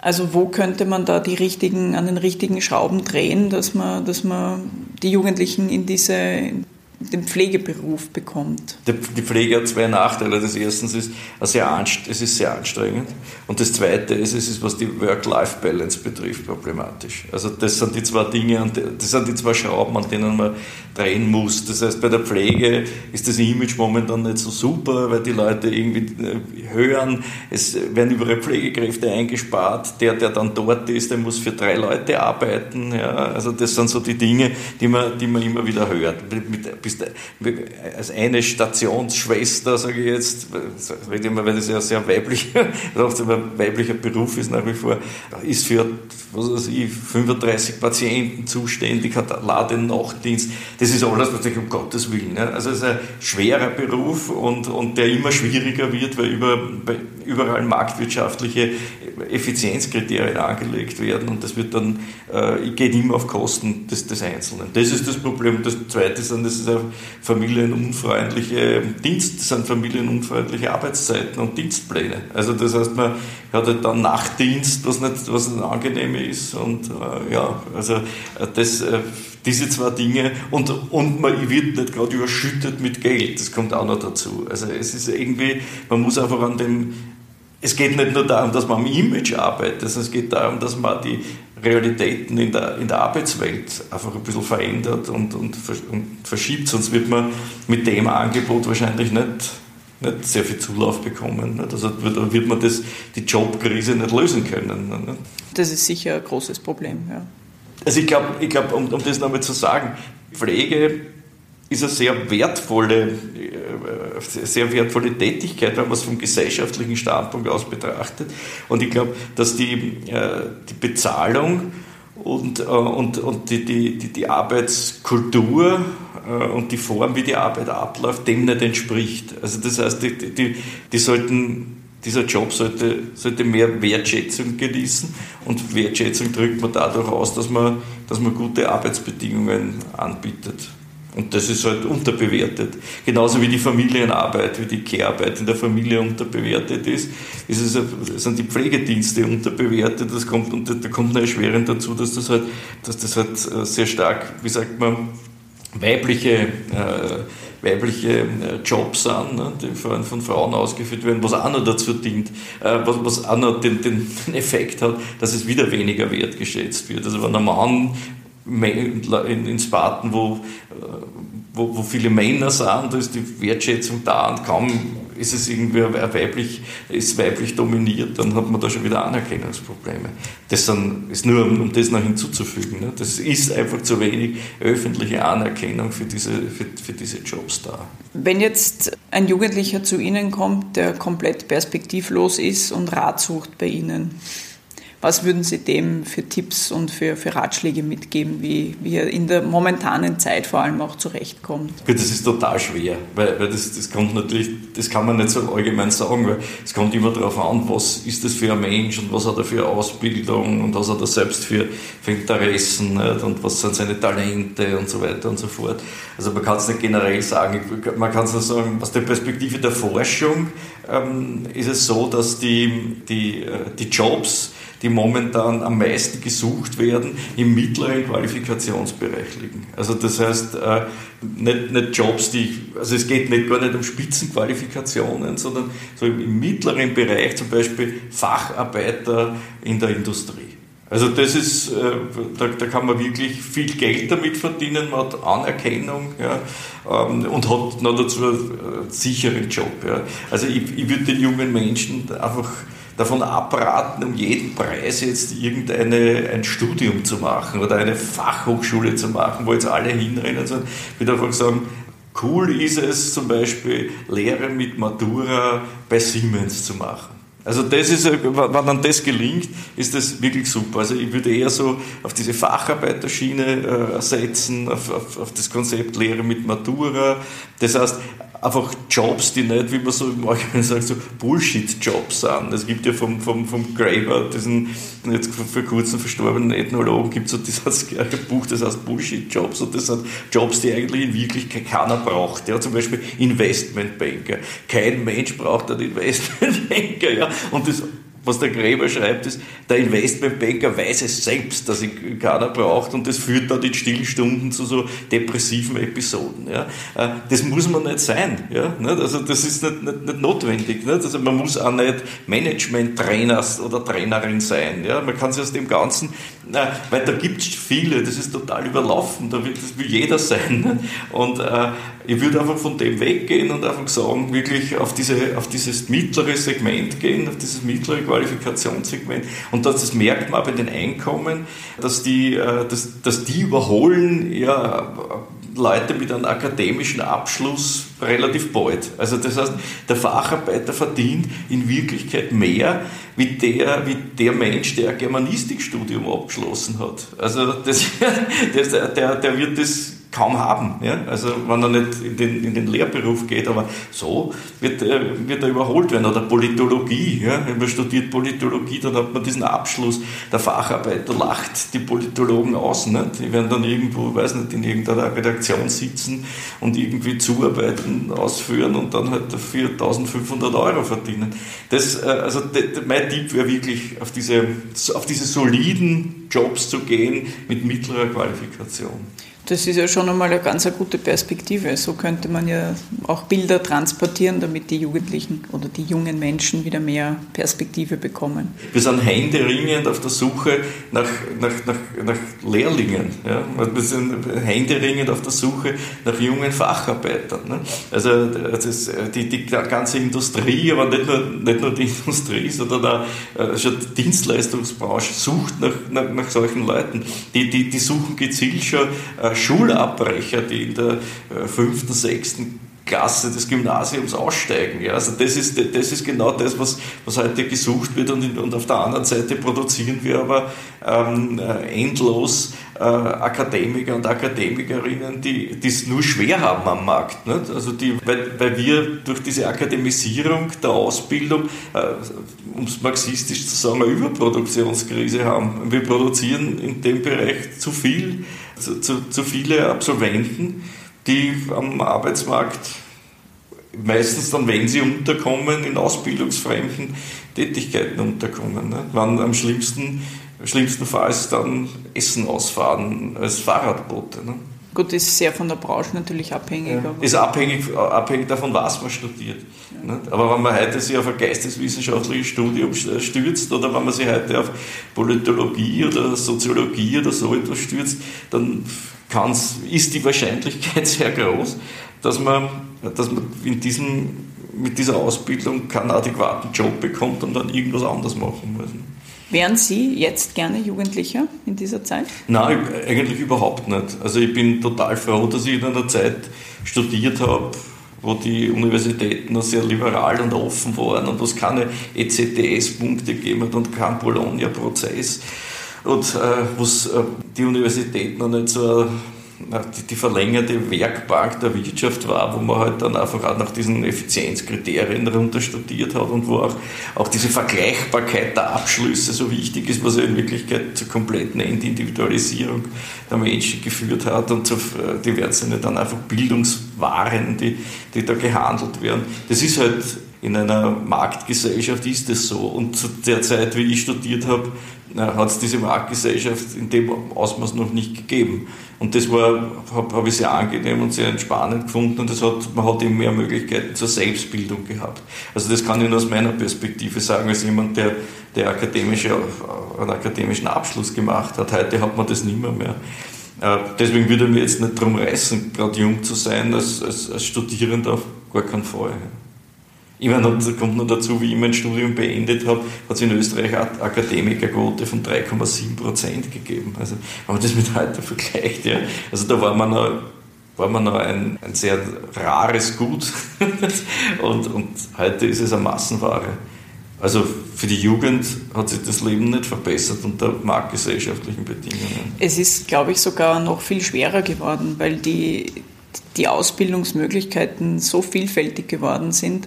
Also wo könnte man da die richtigen, an den richtigen Schrauben drehen, dass man, dass man die Jugendlichen in diese den Pflegeberuf bekommt? Die Pflege hat zwei Nachteile. Das erste ist, sehr es ist sehr anstrengend. Und das zweite ist, es ist, was die Work-Life-Balance betrifft, problematisch. Also das sind die zwei Dinge, das sind die zwei Schrauben, an denen man drehen muss. Das heißt, bei der Pflege ist das Image momentan nicht so super, weil die Leute irgendwie äh, hören, es werden überall Pflegekräfte eingespart. Der, der dann dort ist, der muss für drei Leute arbeiten. Ja, also das sind so die Dinge, die man, die man immer wieder hört. Mit, bist als eine Stationsschwester, sage ich jetzt, rede immer, weil das ja sehr weiblicher, weiblicher Beruf ist nach wie vor, ist für was weiß ich, 35 Patienten zuständig, hat Ladenachtdienst. Das ist alles, was um Gottes Willen. Ne? Also es ist ein schwerer Beruf und, und der immer schwieriger wird, weil über, überall marktwirtschaftliche Effizienzkriterien angelegt werden und das wird dann, äh, geht immer auf Kosten des, des Einzelnen. Das ist das Problem. Das Zweite ist dann, das ist familienunfreundliche Dienst, sind familienunfreundliche Arbeitszeiten und Dienstpläne. Also das heißt, man hat halt dann Nachtdienst, was nicht, was nicht angenehm ist und äh, ja, also äh, das, äh, diese zwei Dinge und, und man wird nicht gerade überschüttet mit Geld, das kommt auch noch dazu. Also es ist irgendwie, man muss einfach an dem es geht nicht nur darum, dass man am Image arbeitet, sondern es geht darum, dass man die Realitäten in der, in der Arbeitswelt einfach ein bisschen verändert und, und, und verschiebt, sonst wird man mit dem Angebot wahrscheinlich nicht, nicht sehr viel Zulauf bekommen. Nicht? Also wird, wird man das, die Jobkrise nicht lösen können. Nicht? Das ist sicher ein großes Problem, ja. Also ich glaube, ich glaub, um, um das nochmal zu sagen, Pflege ist eine sehr wertvolle, sehr wertvolle Tätigkeit, wenn man es vom gesellschaftlichen Standpunkt aus betrachtet. Und ich glaube, dass die, äh, die Bezahlung und, äh, und, und die, die, die Arbeitskultur und die Form, wie die Arbeit abläuft, dem nicht entspricht. Also das heißt, die, die, die sollten, dieser Job sollte, sollte mehr Wertschätzung genießen und Wertschätzung drückt man dadurch aus, dass man, dass man gute Arbeitsbedingungen anbietet. Und das ist halt unterbewertet. Genauso wie die Familienarbeit, wie die Care-Arbeit in der Familie unterbewertet ist, ist es, sind die Pflegedienste unterbewertet. Das kommt, und da kommt noch erschwerend dazu, dass das halt, dass das halt äh, sehr stark, wie sagt man, weibliche, äh, weibliche äh, Jobs sind, ne, die von, von, Frauen ausgeführt werden, was auch noch dazu dient, äh, was, was auch noch den, den, Effekt hat, dass es wieder weniger wertgeschätzt wird. Also wenn ein Mann in Sparten, wo, wo, wo viele Männer sind, da ist die Wertschätzung da und kaum ist es irgendwie weiblich, ist weiblich dominiert, dann hat man da schon wieder Anerkennungsprobleme. Das sind, ist nur, um, um das noch hinzuzufügen. Ne? Das ist einfach zu wenig öffentliche Anerkennung für diese, für, für diese Jobs da. Wenn jetzt ein Jugendlicher zu Ihnen kommt, der komplett perspektivlos ist und Rat sucht bei Ihnen, Was würden Sie dem für Tipps und für, für Ratschläge mitgeben, wie, wie er in der momentanen Zeit vor allem auch zurechtkommt? Das ist total schwer, weil, weil das, das kommt natürlich, das kann man nicht so allgemein sagen, weil es kommt immer darauf an, was ist das für ein Mensch und was hat er für Ausbildung und was hat er selbst für, für Interessen nicht? und was sind seine Talente und so weiter und so fort. Also man kann es nicht generell sagen, man kann es nur sagen, aus der Perspektive der Forschung ähm, ist es so, dass die, die, äh, die Jobs, die momentan am meisten gesucht werden, im mittleren Qualifikationsbereich liegen. Also das heißt, äh, nicht, nicht Jobs, die, also es geht nicht gar nicht um Spitzenqualifikationen, sondern so im mittleren Bereich, zum Beispiel Facharbeiter in der Industrie. Also das ist, äh, da, da, kann man wirklich viel Geld damit verdienen, man hat Anerkennung ja, ähm, und hat noch dazu einen sicheren Job. Ja. Also ich, ich würde den jungen Menschen einfach davon abraten, um jeden Preis jetzt irgendein ein Studium zu machen oder eine Fachhochschule zu machen, wo jetzt alle hinrennen, sondern ich würde einfach sagen, cool ist es zum Beispiel, Lehre mit Matura bei Siemens zu machen. Also das ist, wenn dann das gelingt, ist das wirklich super. Also ich würde eher so auf diese Facharbeiterschiene äh, setzen, auf, auf, auf das Konzept Lehre mit Matura. Das heißt, einfach Jobs, die nicht, wie man so im Allgemeinen sagt, so Bullshit-Jobs sind. Es gibt ja vom, vom, vom Graeber, diesen jetzt vor kurzem verstorbenen Ethnologen, gibt es so dieses Buch, das heißt Bullshit-Jobs und das sind Jobs, die eigentlich in Wirklichkeit keiner braucht. Ja, zum Beispiel Investmentbanker. Kein Mensch braucht einen Investmentbanker. Ja, und das was der Gräber schreibt, ist, der Investmentbanker weiß es selbst, dass ihn keiner braucht und das führt dann in stillen Stunden zu so depressiven Episoden. Ja. Äh, das muss man nicht sein. Ja. Also das ist nicht, nicht, nicht notwendig. Nicht? Also man muss auch nicht Management-Trainer oder Trainerin sein. Ja. Man kann sich aus dem Ganzen, weil da gibt es viele, das ist total überlaufen, da will, das will jeder sein. Und äh, ich würde einfach von dem weggehen und einfach sagen, wirklich auf, diese, auf dieses mittlere Segment gehen, auf dieses mittlere Qualifikationssegment. Und das, das merkt man bei den Einkommen, dass die, äh, dass, dass die überholen ja, Leute mit einem akademischen Abschluss relativ bald. Also das heißt, der Facharbeiter verdient in Wirklichkeit mehr wie der, wie der Mensch, der ein Germanistikstudium abgeschlossen hat. Also das, das, der, der wird das kaum haben. Ja? Also wenn er nicht in den, in den Lehrberuf geht, aber so wird, er, wird er überholt werden. Oder Politologie. Ja? Wenn man studiert Politologie, dann hat man diesen Abschluss. Der Facharbeiter lacht die Politologen aus. Nicht? Die werden dann irgendwo, weiß nicht, in irgendeiner Redaktion sitzen und irgendwie Zuarbeiten ausführen und dann halt dafür 1500 Euro verdienen. Das, äh, also mein Tipp wäre wirklich, auf diese, auf diese soliden Jobs zu gehen mit mittlerer Qualifikation. Das ist ja schon einmal eine ganz gute Perspektive. So könnte man ja auch Bilder transportieren, damit die Jugendlichen oder die jungen Menschen wieder mehr Perspektive bekommen. Wir sind händeringend auf der Suche nach, nach, nach, nach Lehrlingen. Ja? Wir sind händeringend auf der Suche nach jungen Facharbeitern. Ne? Also das, die, die ganze Industrie, aber nicht nur, nicht nur die Industrie, sondern auch äh, schon die Dienstleistungsbranche sucht nach, nach, nach solchen Leuten. Die, die, die suchen gezielt schon äh, Schulabbrecher, die in der äh, fünften, sechsten Klasse des Gymnasiums aussteigen. Ja, also das ist, das ist genau das, was, was heute gesucht wird und, und auf der anderen Seite produzieren wir aber ähm, äh, endlos äh, Akademiker und Akademikerinnen, die es nur schwer haben am Markt. Nicht? Also die, weil, weil wir durch diese Akademisierung der Ausbildung, äh, um es marxistisch zu sagen, eine Überproduktionskrise haben. Wir produzieren in dem Bereich zu viel zu, zu, zu viele Absolventen, die am Arbeitsmarkt meistens dann, wenn sie unterkommen, in ausbildungsfremden Tätigkeiten unterkommen. Ne? Wann am schlimmsten, schlimmstenfalls dann Essen ausfahren als Fahrradboote. Ne? Gut, ist sehr von der Branche natürlich abhängig. Ja. Ist abhängig, abhängig davon, was man studiert. Ja. Aber wenn man heute sich auf ein geisteswissenschaftliches Studium stürzt oder wenn man sich heute auf Politologie oder Soziologie oder so etwas stürzt, dann ist die Wahrscheinlichkeit sehr groß, dass man, dass man in diesem, mit dieser Ausbildung keinen adäquaten Job bekommt und dann irgendwas anderes machen muss. Wären Sie jetzt gerne Jugendlicher in dieser Zeit? Nein, eigentlich überhaupt nicht. Also ich bin total froh, dass ich in einer Zeit studiert habe, wo die Universitäten noch sehr liberal und offen waren und wo es keine ECTS-Punkte gegeben hat und keinen Bologna-Prozess und äh, wo äh, die Universitäten noch nicht so die, verlängerte Werkbank der Wirtschaft war, wo man halt dann einfach auch nach diesen Effizienzkriterien runter studiert hat und wo auch, auch diese Vergleichbarkeit der Abschlüsse so wichtig ist, was ja in Wirklichkeit zur kompletten Individualisierung der Menschen geführt hat und zu, werden ja dann einfach Bildungswaren, die, die da gehandelt werden. Das ist halt in einer Marktgesellschaft ist das so. Und zu der Zeit, wie ich studiert habe, hat es diese Marktgesellschaft in dem Ausmaß noch nicht gegeben. Und das war, habe hab ich sehr angenehm und sehr entspannend gefunden und das hat, man hat eben mehr Möglichkeiten zur Selbstbildung gehabt. Also das kann ich nur aus meiner Perspektive sagen, als jemand, der, der akademische, einen akademischen Abschluss gemacht hat. Heute hat man das nicht mehr. Äh, deswegen würde ich mir jetzt nicht darum reißen, gerade jung zu sein, als, als, als Studierender auf gar keinen Fall. Ich meine, da kommt noch dazu, wie ich mein Studium beendet habe, hat es in Österreich eine Akademikerquote von 3,7 Prozent gegeben. Also, wenn man das mit heute vergleicht, ja, also da war man noch, war man noch ein, ein sehr rares Gut und, und heute ist es eine Massenware. Also für die Jugend hat sich das Leben nicht verbessert unter marktgesellschaftlichen Bedingungen. Es ist, glaube ich, sogar noch viel schwerer geworden, weil die, die Ausbildungsmöglichkeiten so vielfältig geworden sind,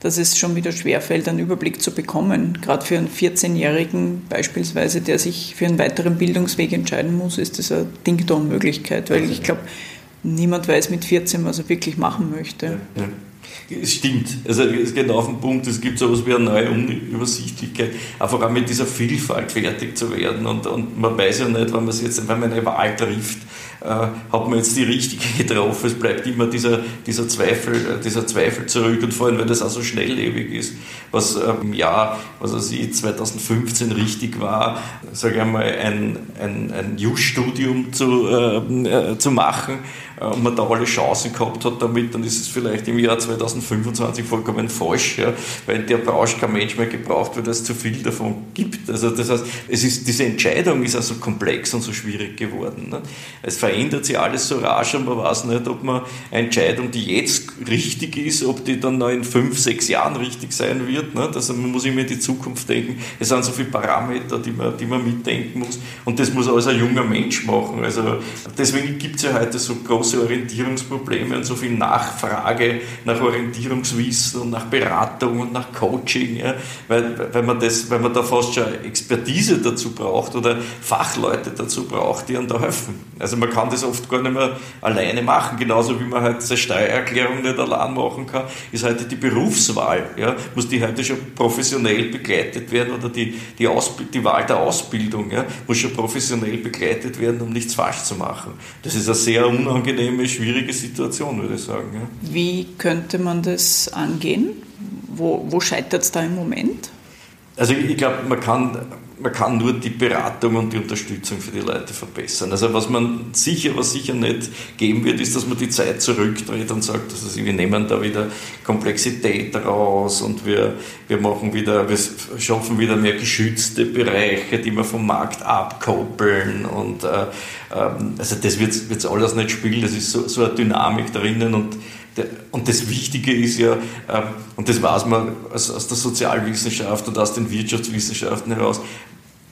dass es schon wieder schwerfällt, einen Überblick zu bekommen. Gerade für einen 14-Jährigen beispielsweise, der sich für einen weiteren Bildungsweg entscheiden muss, ist das eine Ding-Dong-Möglichkeit, weil ich glaube, niemand weiß mit 14, was er wirklich machen möchte. Ja, ja. Es stimmt. Also es geht auf den Punkt, es gibt so etwas wie eine neue Unübersichtlichkeit, einfach auch mit dieser Vielfalt fertig zu werden. Und, und man weiß ja nicht, wenn man es jetzt, wenn man eine Wahl trifft, hat man jetzt die richtige getroffen. Es bleibt immer dieser, dieser, Zweifel, äh, dieser Zweifel zurück. Und vor allem, weil das auch so schnelllebig ist, was äh, im Jahr, was weiß ich, 2015 richtig war, sage ich einmal, ein, ein, ein Just-Studium zu, äh, zu machen und man da alle Chancen gehabt hat damit, dann ist es vielleicht im Jahr 2025 vollkommen falsch, ja, weil der Branche kein Mensch mehr gebraucht wird, weil es zu viel davon gibt. Also das heißt, es ist, diese Entscheidung ist also komplex und so schwierig geworden. Ne? Es verändert sich alles so rasch und man weiß nicht, ob man eine Entscheidung, die jetzt richtig ist, ob die dann noch in fünf, sechs Jahren richtig sein wird. Ne? Also man muss immer in die Zukunft denken. Es sind so viele Parameter, die man, die man mitdenken muss und das muss alles ein junger Mensch machen. Also deswegen gibt es ja heute so große Orientierungsprobleme und so viel Nachfrage nach Orientierungswissen und nach Beratung und nach Coaching, ja? weil, weil, man das, weil man da fast schon Expertise dazu braucht oder Fachleute dazu braucht, die einem da helfen. Also man kann das oft gar nicht mehr alleine machen, genauso wie man halt seine Steuererklärung nicht allein machen kann, ist heute die Berufswahl, ja, muss die heute schon professionell begleitet werden oder die, die, die Wahl der Ausbildung ja, muss schon professionell begleitet werden, um nichts falsch zu machen. Das ist eine sehr unangenehme, schwierige Situation, würde ich sagen. Ja. Wie könnte man das angehen? Wo, wo scheitert es da im Moment? Also ich glaube, man kann man kann nur die Beratung und die Unterstützung für die Leute verbessern. Also was man sicher, was sicher nicht geben wird, ist, dass man die Zeit zurückdreht und sagt, also wir nehmen da wieder Komplexität raus und wir, wir machen wieder, wir schaffen wieder mehr geschützte Bereiche, die wir vom Markt abkoppeln und äh, ähm, also das wird es alles nicht spielen, das ist so, so eine Dynamik drinnen und und das Wichtige ist ja, ähm, und das weiß man aus der Sozialwissenschaft und aus den Wirtschaftswissenschaften heraus,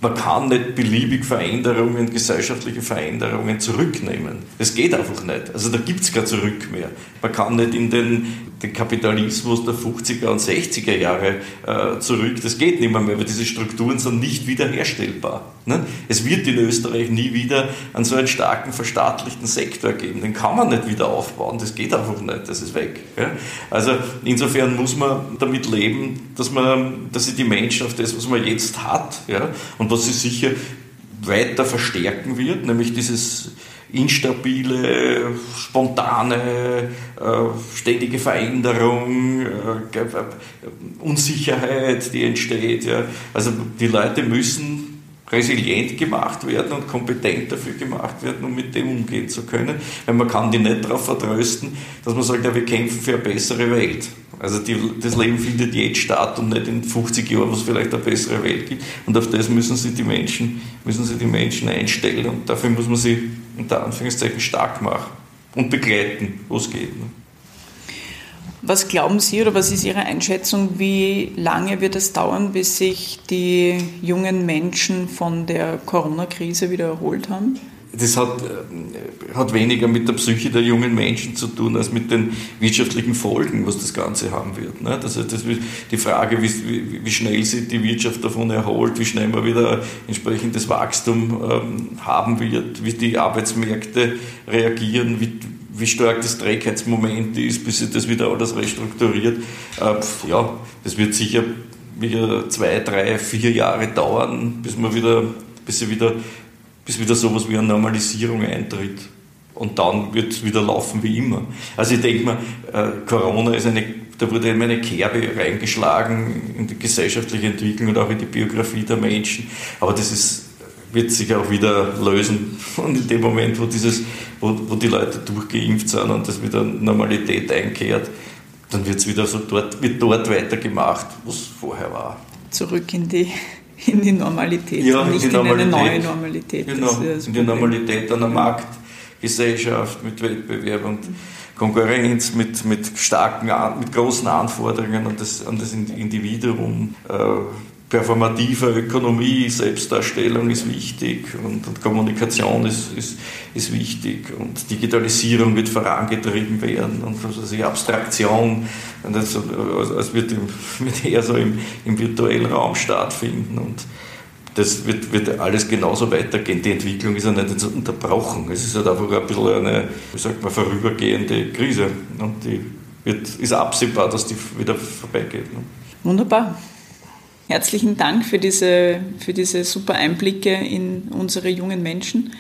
man kann nicht beliebig Veränderungen, gesellschaftliche Veränderungen zurücknehmen. Das geht einfach nicht. Also da gibt es kein Zurück mehr. Man kann nicht in den, den Kapitalismus der 50er und 60er Jahre äh, zurück. Das geht nicht mehr, mehr, weil diese Strukturen sind nicht wiederherstellbar. Ne? Es wird in Österreich nie wieder einen so einen starken verstaatlichten Sektor geben. Den kann man nicht wieder aufbauen. Das geht einfach nicht. Das ist weg. Ja? Also insofern muss man damit leben, dass man, dass sich die Menschen auf das, was man jetzt hat, ja, und was sie sicher weiter verstärken wird, nämlich dieses instabile, spontane, äh, ständige Veränderung, äh, Unsicherheit, die entsteht. Also die Leute müssen resilient gemacht werden und kompetent dafür gemacht werden, um mit dem umgehen zu können. Weil man kann die nicht darauf vertrösten, dass man sagt, ja, wir kämpfen für eine bessere Welt. Also die, das Leben findet jetzt statt und nicht in 50 Jahren, wo es vielleicht eine bessere Welt gibt. Und auf das müssen sich die Menschen, müssen sich die Menschen einstellen und dafür muss man sie unter Anführungszeichen stark machen und begleiten, wo es geht. Was glauben Sie oder was ist Ihre Einschätzung, wie lange wird es dauern, bis sich die jungen Menschen von der Corona-Krise wieder erholt haben? das hat, äh, hat weniger mit der Psyche der jungen Menschen zu tun, als mit den wirtschaftlichen Folgen, was das Ganze haben wird. Ne? Das ist die Frage, wie, wie schnell sich die Wirtschaft davon erholt, wie schnell man wieder entsprechendes Wachstum ähm, haben wird, wie die Arbeitsmärkte reagieren, wie, wie stark das Trägheitsmoment ist, bis sich das wieder alles restrukturiert. Äh, ja, das wird sicher wieder zwei, drei, vier Jahre dauern, bis man wieder, bis wieder bis wieder sowas wie eine Normalisierung eintritt. Und dann wird es wieder laufen wie immer. Also ich denke mal, äh, Corona ist eine, da wurde immer eine Kerbe reingeschlagen in die gesellschaftliche Entwicklung und auch in die Biografie der Menschen. Aber das ist, wird sich auch wieder lösen. Und in dem Moment, wo, dieses, wo, wo die Leute durchgeimpft sind und das wieder Normalität einkehrt, dann wird's wieder so dort, wird dort weitergemacht, wo es vorher war. Zurück in die in die Normalität, ja, nicht in, in eine neue Normalität. Genau, in die Normalität einer Marktgesellschaft mit Wettbewerb und Konkurrenz, mit, mit starken, mit großen Anforderungen an das, an das Individuum. Äh, performative Ökonomie, Selbstdarstellung ist wichtig und, und Kommunikation ist, ist, ist wichtig und Digitalisierung wird vorangetrieben werden und also die Abstraktion, und das, also wird, im, wird eher so im, im virtuellen Raum stattfinden und das wird, wird alles genauso weitergehen. Die Entwicklung ist ja nicht unterbrochen. Es ist halt einfach ein bisschen eine, wie sagt man, vorübergehende Krise. Und die wird, ist absehbar, dass die wieder vorbeigeht. Ne? Wunderbar. Herzlichen Dank für diese, für diese super Einblicke in unsere jungen Menschen.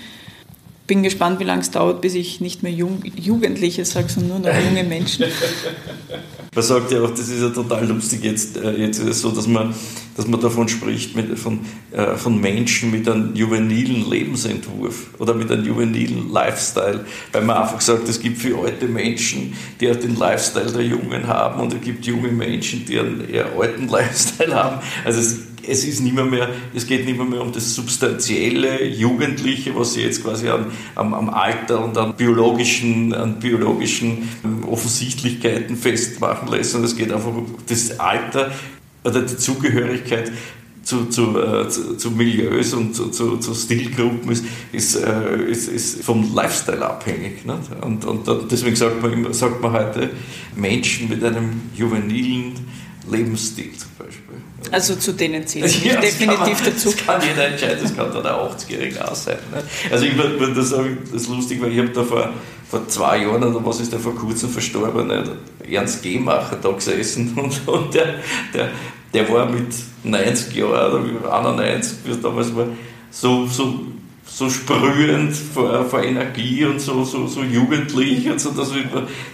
Bin gespannt, wie lange es dauert, bis ich nicht mehr Jung, Jugendliche sage, sondern nur noch junge Menschen. Man sagt ja auch, das ist ja total lustig jetzt. Äh, jetzt ist es so, dass man, dass man davon spricht, mit, von, äh, von Menschen mit einem juvenilen Lebensentwurf oder mit einem juvenilen Lifestyle. Weil man einfach sagt, es gibt für alte Menschen, die den Lifestyle der Jungen haben und es gibt junge Menschen, die einen eher alten Lifestyle haben. Also es es ist nicht mehr, mehr, es geht nicht mehr, mehr um das substanzielle Jugendliche, was sie jetzt quasi am, am, am Alter und an biologischen, an biologischen Offensichtlichkeiten festmachen lässt, sondern es geht einfach um das Alter oder die Zugehörigkeit zu, zu, äh, zu, zu, Milieus und zu, zu, zu Stilgruppen ist, ist, äh, ist, ist, vom Lifestyle abhängig. Nicht? Und, und deswegen sagt man, sagt man heute Menschen mit einem juvenilen Lebensstil zum Beispiel. Also zu denen zähle ich ja, definitiv man, dazu. Das kann jeder entscheiden, das kann dann ein 80-Jähriger auch sein. Ne? Also ich würde das sagen, das ist lustig, weil ich habe da vor, vor zwei Jahren oder was ist der vor kurzem verstorben? Ernst Gehmacher da gesessen und, und der, der, der war mit 90 Jahren oder 91, wie es damals war, so, so so sprühend vor, vor Energie und so, so, so jugendlich und so, dass, wir,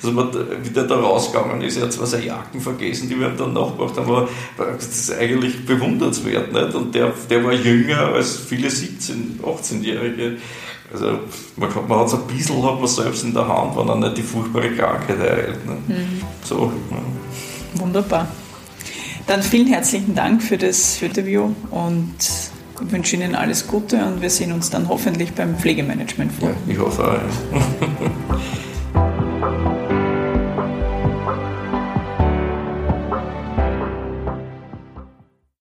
dass man wieder da rausgegangen ist. Er hat zwar seine Jacken vergessen, die wir ihm dann nachgebracht haben, aber das ist eigentlich bewundernswert. Nicht? Und der, der war jünger als viele 17-, 18-Jährige. Also man, man hat so ein bisschen hat man selbst in der Hand, wenn er nicht die furchtbare Krankheit ereilt. Ne? Mhm. So, ja. Wunderbar. Dann vielen herzlichen Dank für das Interview und ich wünsche Ihnen alles Gute und wir sehen uns dann hoffentlich beim Pflegemanagement vor. Ja, ich hoffe auch.